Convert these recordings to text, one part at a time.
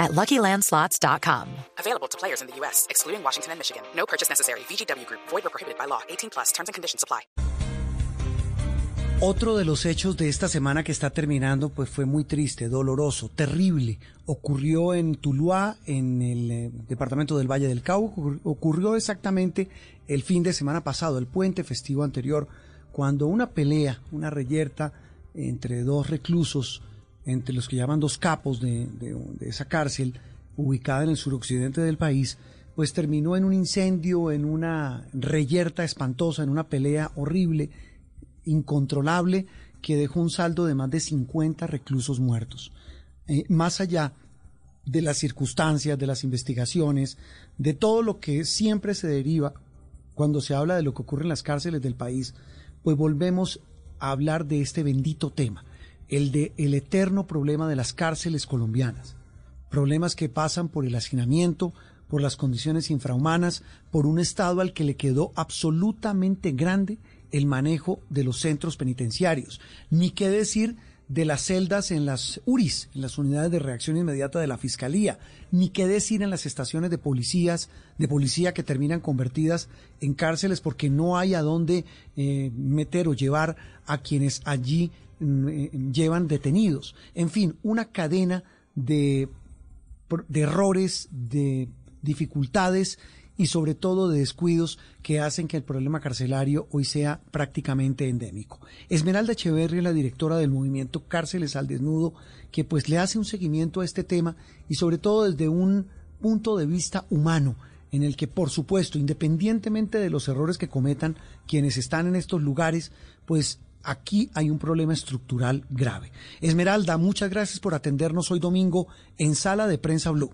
at LuckyLandSlots.com. Available to players in the U.S., excluding Washington and Michigan. No purchase necessary. VGW Group. Void or prohibited by law. 18 plus. Terms and conditions apply. Otro de los hechos de esta semana que está terminando pues fue muy triste, doloroso, terrible. Ocurrió en Tuluá, en el eh, departamento del Valle del Cauca. Ocurrió exactamente el fin de semana pasado, el puente festivo anterior, cuando una pelea, una reyerta entre dos reclusos, entre los que llaman dos capos de, de- esa cárcel, ubicada en el suroccidente del país, pues terminó en un incendio, en una reyerta espantosa, en una pelea horrible incontrolable que dejó un saldo de más de 50 reclusos muertos. Eh, más allá de las circunstancias, de las investigaciones, de todo lo que siempre se deriva cuando se habla de lo que ocurre en las cárceles del país, pues volvemos a hablar de este bendito tema, el de el eterno problema de las cárceles colombianas problemas que pasan por el hacinamiento, por las condiciones infrahumanas, por un Estado al que le quedó absolutamente grande el manejo de los centros penitenciarios. Ni qué decir de las celdas en las URIs, en las unidades de reacción inmediata de la Fiscalía, ni qué decir en las estaciones de policías, de policía que terminan convertidas en cárceles porque no hay a dónde eh, meter o llevar a quienes allí llevan detenidos. En fin, una cadena de errores, de dificultades y sobre todo de descuidos que hacen que el problema carcelario hoy sea prácticamente endémico. Esmeralda Echeverri es la directora del movimiento Cárceles al Desnudo, que pues le hace un seguimiento a este tema y sobre todo desde un punto de vista humano, en el que por supuesto, independientemente de los errores que cometan quienes están en estos lugares, pues aquí hay un problema estructural grave. Esmeralda, muchas gracias por atendernos hoy domingo en Sala de Prensa Blue.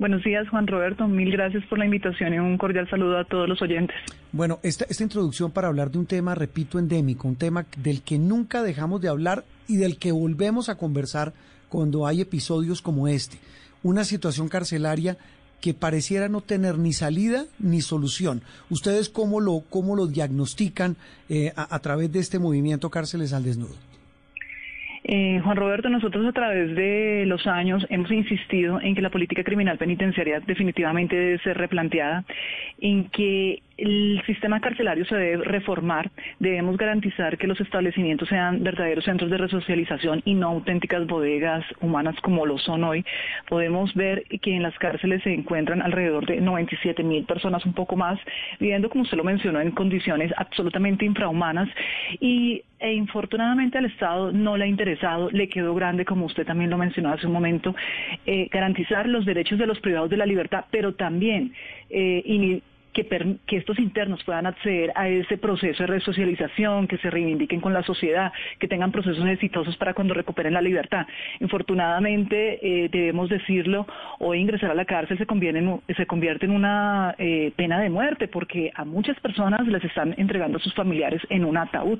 Buenos días, Juan Roberto. Mil gracias por la invitación y un cordial saludo a todos los oyentes. Bueno, esta, esta introducción para hablar de un tema, repito, endémico, un tema del que nunca dejamos de hablar y del que volvemos a conversar cuando hay episodios como este. Una situación carcelaria que pareciera no tener ni salida ni solución. ¿Ustedes cómo lo, cómo lo diagnostican eh, a, a través de este movimiento Cárceles al Desnudo? Eh, Juan Roberto, nosotros a través de los años hemos insistido en que la política criminal penitenciaria definitivamente debe ser replanteada, en que el sistema carcelario se debe reformar, debemos garantizar que los establecimientos sean verdaderos centros de resocialización y no auténticas bodegas humanas como lo son hoy. Podemos ver que en las cárceles se encuentran alrededor de 97 mil personas, un poco más, viviendo, como usted lo mencionó, en condiciones absolutamente infrahumanas y e infortunadamente al Estado no le ha interesado, le quedó grande, como usted también lo mencionó hace un momento, eh, garantizar los derechos de los privados de la libertad, pero también eh, que, per- que estos internos puedan acceder a ese proceso de resocialización, que se reivindiquen con la sociedad, que tengan procesos exitosos para cuando recuperen la libertad. Infortunadamente, eh, debemos decirlo, hoy ingresar a la cárcel se convierte en, se convierte en una eh, pena de muerte, porque a muchas personas les están entregando a sus familiares en un ataúd.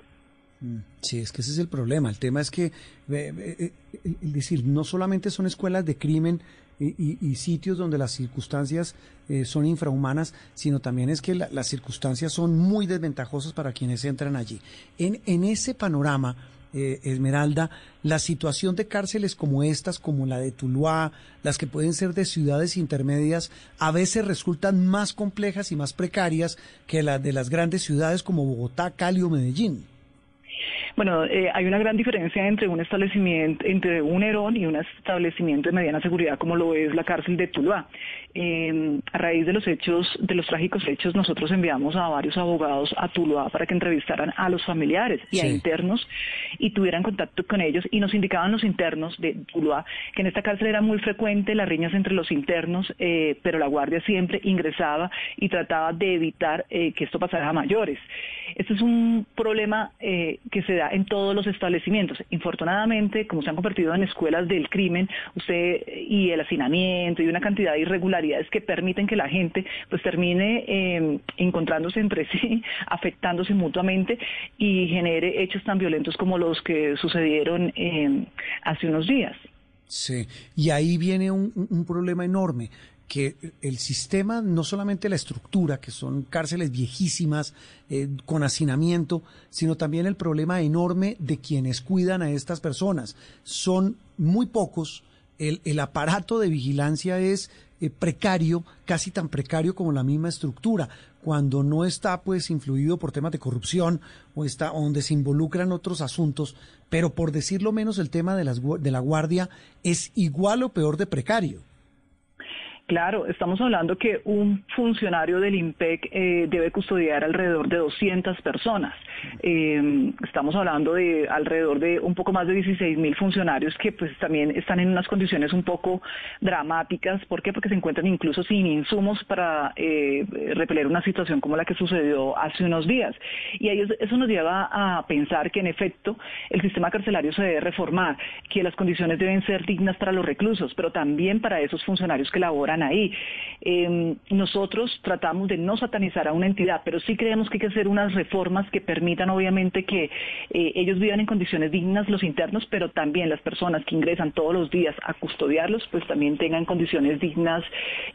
Sí, es que ese es el problema. El tema es que, eh, eh, eh, es decir, no solamente son escuelas de crimen y, sitios donde las circunstancias eh, son infrahumanas, sino también es que la- las circunstancias son muy desventajosas para quienes entran allí. En, en ese panorama, eh, Esmeralda, la situación de cárceles como estas, como la de Tuluá, las que pueden ser de ciudades intermedias, a veces resultan más complejas y más precarias que las de las grandes ciudades como Bogotá, Cali o Medellín. Bueno, eh, hay una gran diferencia entre un establecimiento, entre un Herón y un establecimiento de mediana seguridad como lo es la cárcel de Tuluá. Eh, a raíz de los hechos, de los trágicos hechos, nosotros enviamos a varios abogados a Tuluá para que entrevistaran a los familiares y a internos y tuvieran contacto con ellos y nos indicaban los internos de Tuluá que en esta cárcel era muy frecuente las riñas entre los internos, eh, pero la guardia siempre ingresaba y trataba de evitar eh, que esto pasara a mayores. Este es un problema eh, que se en todos los establecimientos. Infortunadamente, como se han convertido en escuelas del crimen, usted y el hacinamiento y una cantidad de irregularidades que permiten que la gente pues termine em, encontrándose entre sí, afectándose mutuamente y genere hechos tan violentos como los que sucedieron em, hace unos días. Sí, y ahí viene un problema enorme que el sistema, no solamente la estructura, que son cárceles viejísimas, eh, con hacinamiento, sino también el problema enorme de quienes cuidan a estas personas. Son muy pocos, el, el aparato de vigilancia es eh, precario, casi tan precario como la misma estructura, cuando no está pues influido por temas de corrupción o está donde se involucran otros asuntos, pero por decirlo menos el tema de, las, de la guardia es igual o peor de precario. Claro, estamos hablando que un funcionario del IMPEC eh, debe custodiar alrededor de 200 personas. Eh, estamos hablando de alrededor de un poco más de 16 mil funcionarios que pues también están en unas condiciones un poco dramáticas. ¿Por qué? Porque se encuentran incluso sin insumos para eh, repeler una situación como la que sucedió hace unos días. Y eso nos lleva a pensar que en efecto el sistema carcelario se debe reformar, que las condiciones deben ser dignas para los reclusos, pero también para esos funcionarios que laboran ahí. Em, nosotros tratamos de no satanizar a una entidad, pero sí creemos que hay que hacer unas reformas que permitan obviamente que eh, ellos vivan en condiciones dignas los internos, pero también las personas que ingresan todos los días a custodiarlos, pues también tengan condiciones dignas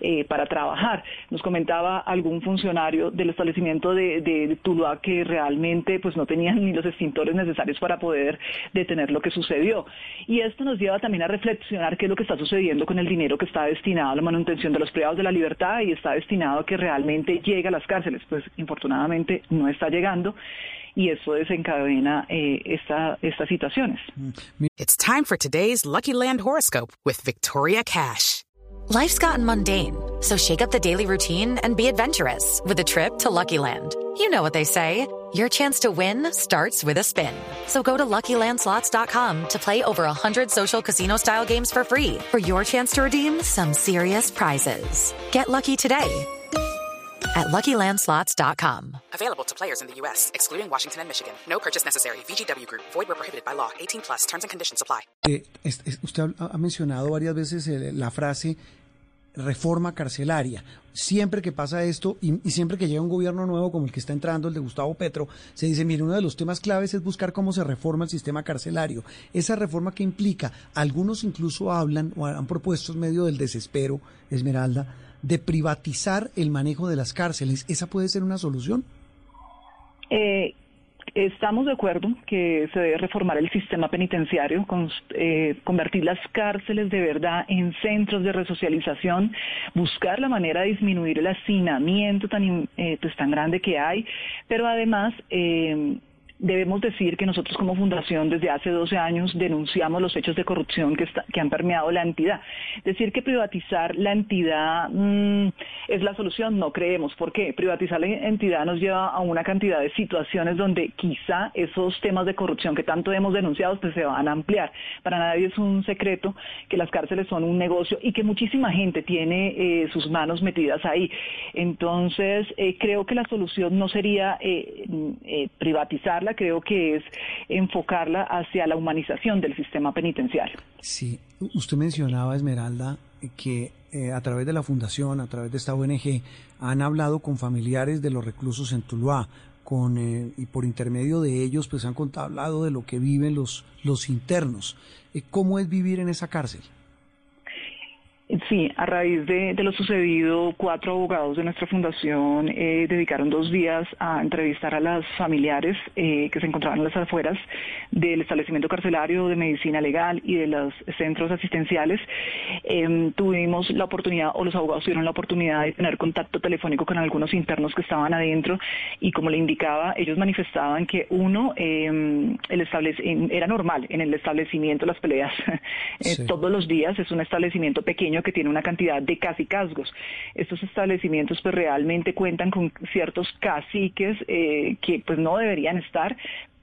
eh, para trabajar. Nos comentaba algún funcionario del establecimiento de, de, Tuluá que realmente pues no tenían ni los extintores necesarios para poder detener lo que sucedió. Y esto nos lleva también a reflexionar qué es lo que está sucediendo con el dinero que está destinado a la manutención de los privados de la libertad y está destinado a que realmente llegue a las cárceles. Pues infortunadamente no está llegando y eso desencadena eh, esta, estas situaciones. It's time for today's Lucky Land horoscope with Victoria Cash. Life's gotten mundane, so shake up the daily routine and be adventurous with a trip to Lucky Land. You know what they say. Your chance to win starts with a spin. So go to LuckyLandSlots.com to play over 100 social casino-style games for free for your chance to redeem some serious prizes. Get lucky today at LuckyLandSlots.com. Available to players in the U.S., excluding Washington and Michigan. No purchase necessary. VGW Group. Void where prohibited by law. 18 plus. Terms and conditions apply. Eh, usted ha mencionado varias veces eh, la frase reforma carcelaria. Siempre que pasa esto y, siempre que llega un gobierno nuevo como el que está entrando, el de Gustavo Petro, se dice, mire, uno de los temas claves es buscar cómo se reforma el sistema carcelario. Esa reforma que implica, algunos incluso hablan o han propuesto medio del desespero, Esmeralda, de privatizar el manejo de las cárceles. ¿Esa puede ser una solución? Eh, Estamos de acuerdo que se debe reformar el sistema penitenciario, eh, convertir las cárceles de verdad en centros de resocialización, buscar la manera de disminuir el hacinamiento tan, eh, pues, tan grande que hay, pero además eh, Debemos decir que nosotros como fundación desde hace 12 años denunciamos los hechos de corrupción que, han permeado la entidad. Decir que privatizar la entidad mm, es la solución, no creemos. ¿Por qué? Privatizar la entidad nos lleva a una cantidad de situaciones donde quizá esos temas de corrupción que tanto hemos denunciado pues, se van a ampliar. Para nadie es un secreto que las cárceles son un negocio y que muchísima gente tiene eh, sus manos metidas ahí. Entonces, eh, creo que la solución no sería eh, privatizar creo que es enfocarla hacia la humanización del sistema penitenciario. Sí, usted mencionaba, Esmeralda, que eh, a través de la fundación, a través de esta ONG, han hablado con familiares de los reclusos en Tuluá, con, eh, y por intermedio de ellos pues han contado, hablado de lo que viven los, los internos. Eh, ¿Cómo es vivir en esa cárcel? Sí, a raíz de, lo sucedido, cuatro abogados de nuestra fundación eh, dedicaron dos días a entrevistar a las familiares eh, que se encontraban en las afueras del establecimiento carcelario de medicina legal y de los centros asistenciales. Em, tuvimos la oportunidad, o los abogados tuvieron la oportunidad de tener contacto telefónico con algunos internos que estaban adentro y como le indicaba, ellos manifestaban que uno, em, el era normal en el establecimiento las peleas eh, todos los días, es un establecimiento pequeño que tiene una cantidad de casi casgos. Estos establecimientos pues realmente cuentan con ciertos caciques eh, que pues no deberían estar,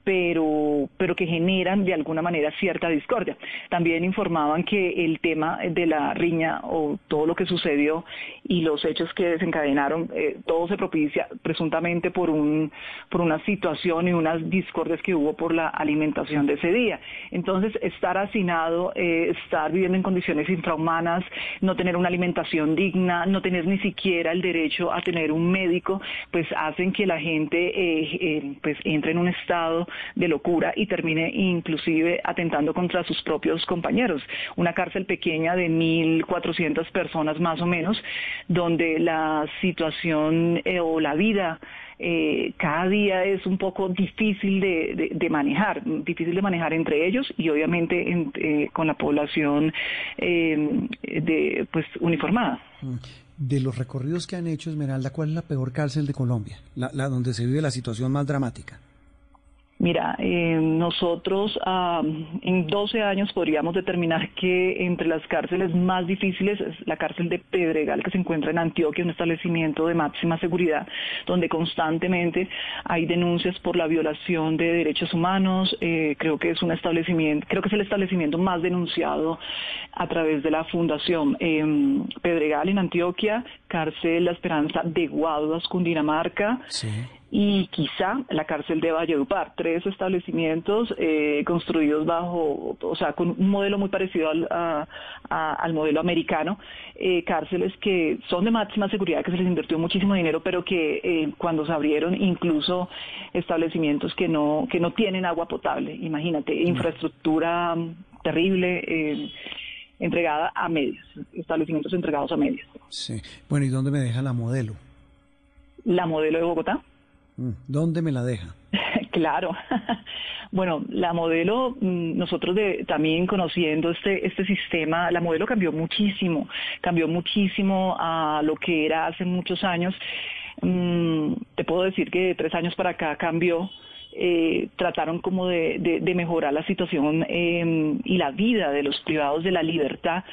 pero, pero que generan de alguna manera cierta discordia. También informaban que el tema de la riña o todo lo que sucedió y los hechos que desencadenaron, eh, todo se propicia presuntamente por, un, por una situación y unas discordias que hubo por la alimentación de ese día. Entonces, estar hacinado, eh, estar viviendo en condiciones infrahumanas, no tener una alimentación digna, no tener ni siquiera el derecho a tener un médico, pues hacen que la gente eh, pues entre en un estado de locura y termine inclusive atentando contra sus propios compañeros. Una cárcel pequeña de 1.400 personas más o menos, donde la situación eh, o la vida eh, cada día es un poco difícil de, manejar, difícil de manejar entre ellos y obviamente eh, con la población de, pues, uniformada. Mm. De los recorridos que han hecho, Esmeralda, ¿cuál es la peor cárcel de Colombia? la donde se vive la situación más dramática. Mira, eh, nosotros en 12 años podríamos determinar que entre las cárceles más difíciles es la cárcel de Pedregal que se encuentra en Antioquia, un establecimiento de máxima seguridad, donde constantemente hay denuncias por la violación de derechos humanos. Eh, creo que es un establecimiento, creo que es el establecimiento más denunciado a través de la Fundación em, Pedregal en Antioquia, cárcel La Esperanza de Guaduas, Cundinamarca. Y quizá la cárcel de Valledupar, tres establecimientos eh, construidos bajo, o sea, con un modelo muy parecido al, al modelo americano, eh, cárceles que son de máxima seguridad, que se les invirtió muchísimo dinero, pero que eh, cuando se abrieron incluso establecimientos que no que no tienen agua potable, imagínate, infraestructura terrible. entregada a medias, establecimientos entregados a medias. Sí. Bueno, ¿y dónde me deja la modelo? La modelo de Bogotá. Mm, ¿Dónde me la deja? claro. bueno, la modelo, mm, nosotros de, también conociendo este, este sistema, la modelo cambió muchísimo, cambió muchísimo a lo que era hace muchos años. Mm, te puedo decir que de tres años para acá cambió. Eh, trataron como de, de, mejorar la situación eh, y la vida de los privados de la libertad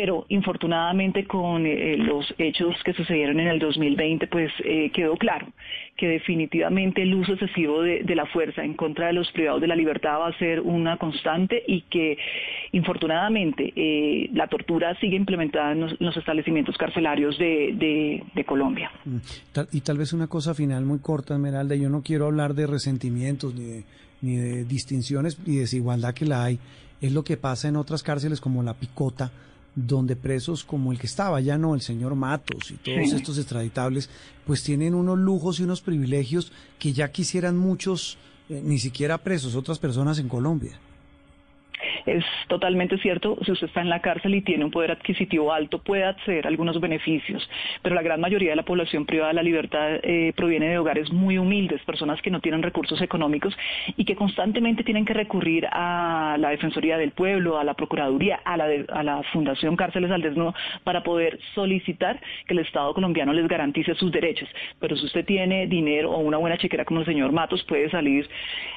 pero infortunadamente con eh, los hechos que sucedieron en el 2020, pues eh, quedó claro que definitivamente el uso excesivo de, la fuerza en contra de los privados de la libertad va a ser una constante y que infortunadamente eh, la tortura sigue implementada en los, establecimientos carcelarios de, Colombia. Mm. Y tal vez una cosa final muy corta, Esmeralda, yo no quiero hablar de resentimientos ni de, ni de distinciones y desigualdad que la hay, es lo que pasa en otras cárceles como la Picota, donde presos como el que estaba ya no, el señor Matos y todos estos extraditables, pues tienen unos lujos y unos privilegios que ya quisieran muchos, eh, ni siquiera presos, otras personas en Colombia. Es totalmente cierto, si usted está en la cárcel y tiene un poder adquisitivo alto, puede acceder a algunos beneficios, pero la gran mayoría de la población privada de la libertad eh, proviene de hogares muy humildes, personas que no tienen recursos económicos y que constantemente tienen que recurrir a la Defensoría del Pueblo, a la Procuraduría, a la, a la Fundación Cárceles al Desnudo para poder solicitar que el Estado colombiano les garantice sus derechos. Pero si usted tiene dinero o una buena chequera como el señor Matos, puede salir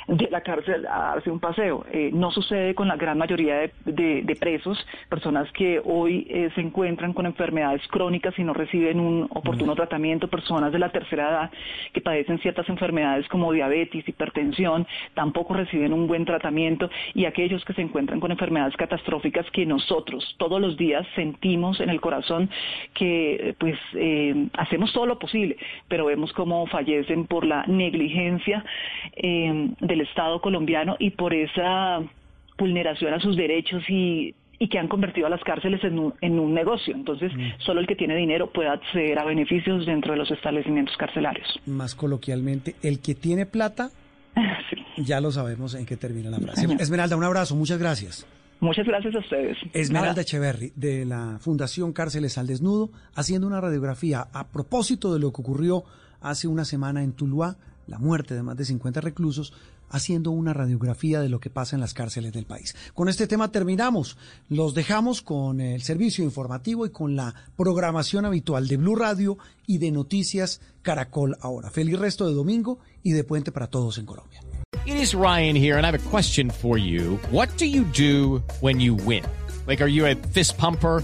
de la cárcel a darse un paseo. Eh, no sucede con la gran mayoría de, presos, personas que hoy eh, se encuentran con enfermedades crónicas y no reciben un oportuno tratamiento, personas de la tercera edad que padecen ciertas enfermedades como diabetes, hipertensión, tampoco reciben un buen tratamiento y aquellos que se encuentran con enfermedades catastróficas que nosotros todos los días sentimos en el corazón que pues eh, hacemos todo lo posible, pero vemos cómo fallecen por la negligencia eh, del Estado colombiano y por esa vulneración a sus derechos y, que han convertido a las cárceles en un, en un negocio. Entonces, mm. solo el que tiene dinero puede acceder a beneficios dentro de los establecimientos carcelarios. Más coloquialmente, el que tiene plata, ya lo sabemos en qué termina la frase. Esmeralda, un abrazo, muchas gracias. Muchas gracias a ustedes. Esmeralda Echeverry, de la Fundación Cárceles al Desnudo, haciendo una radiografía a propósito de lo que ocurrió hace una semana en Tuluá, la muerte de más de 50 reclusos, haciendo una radiografía de lo que pasa en las cárceles del país. Con este tema terminamos. Los dejamos con el servicio informativo y con la programación habitual de Blue Radio y de Noticias Caracol ahora. Feliz resto de domingo y de puente para todos en Colombia. It is Ryan here and I have a question for you. What do you do when you win? Like are you a fist pumper?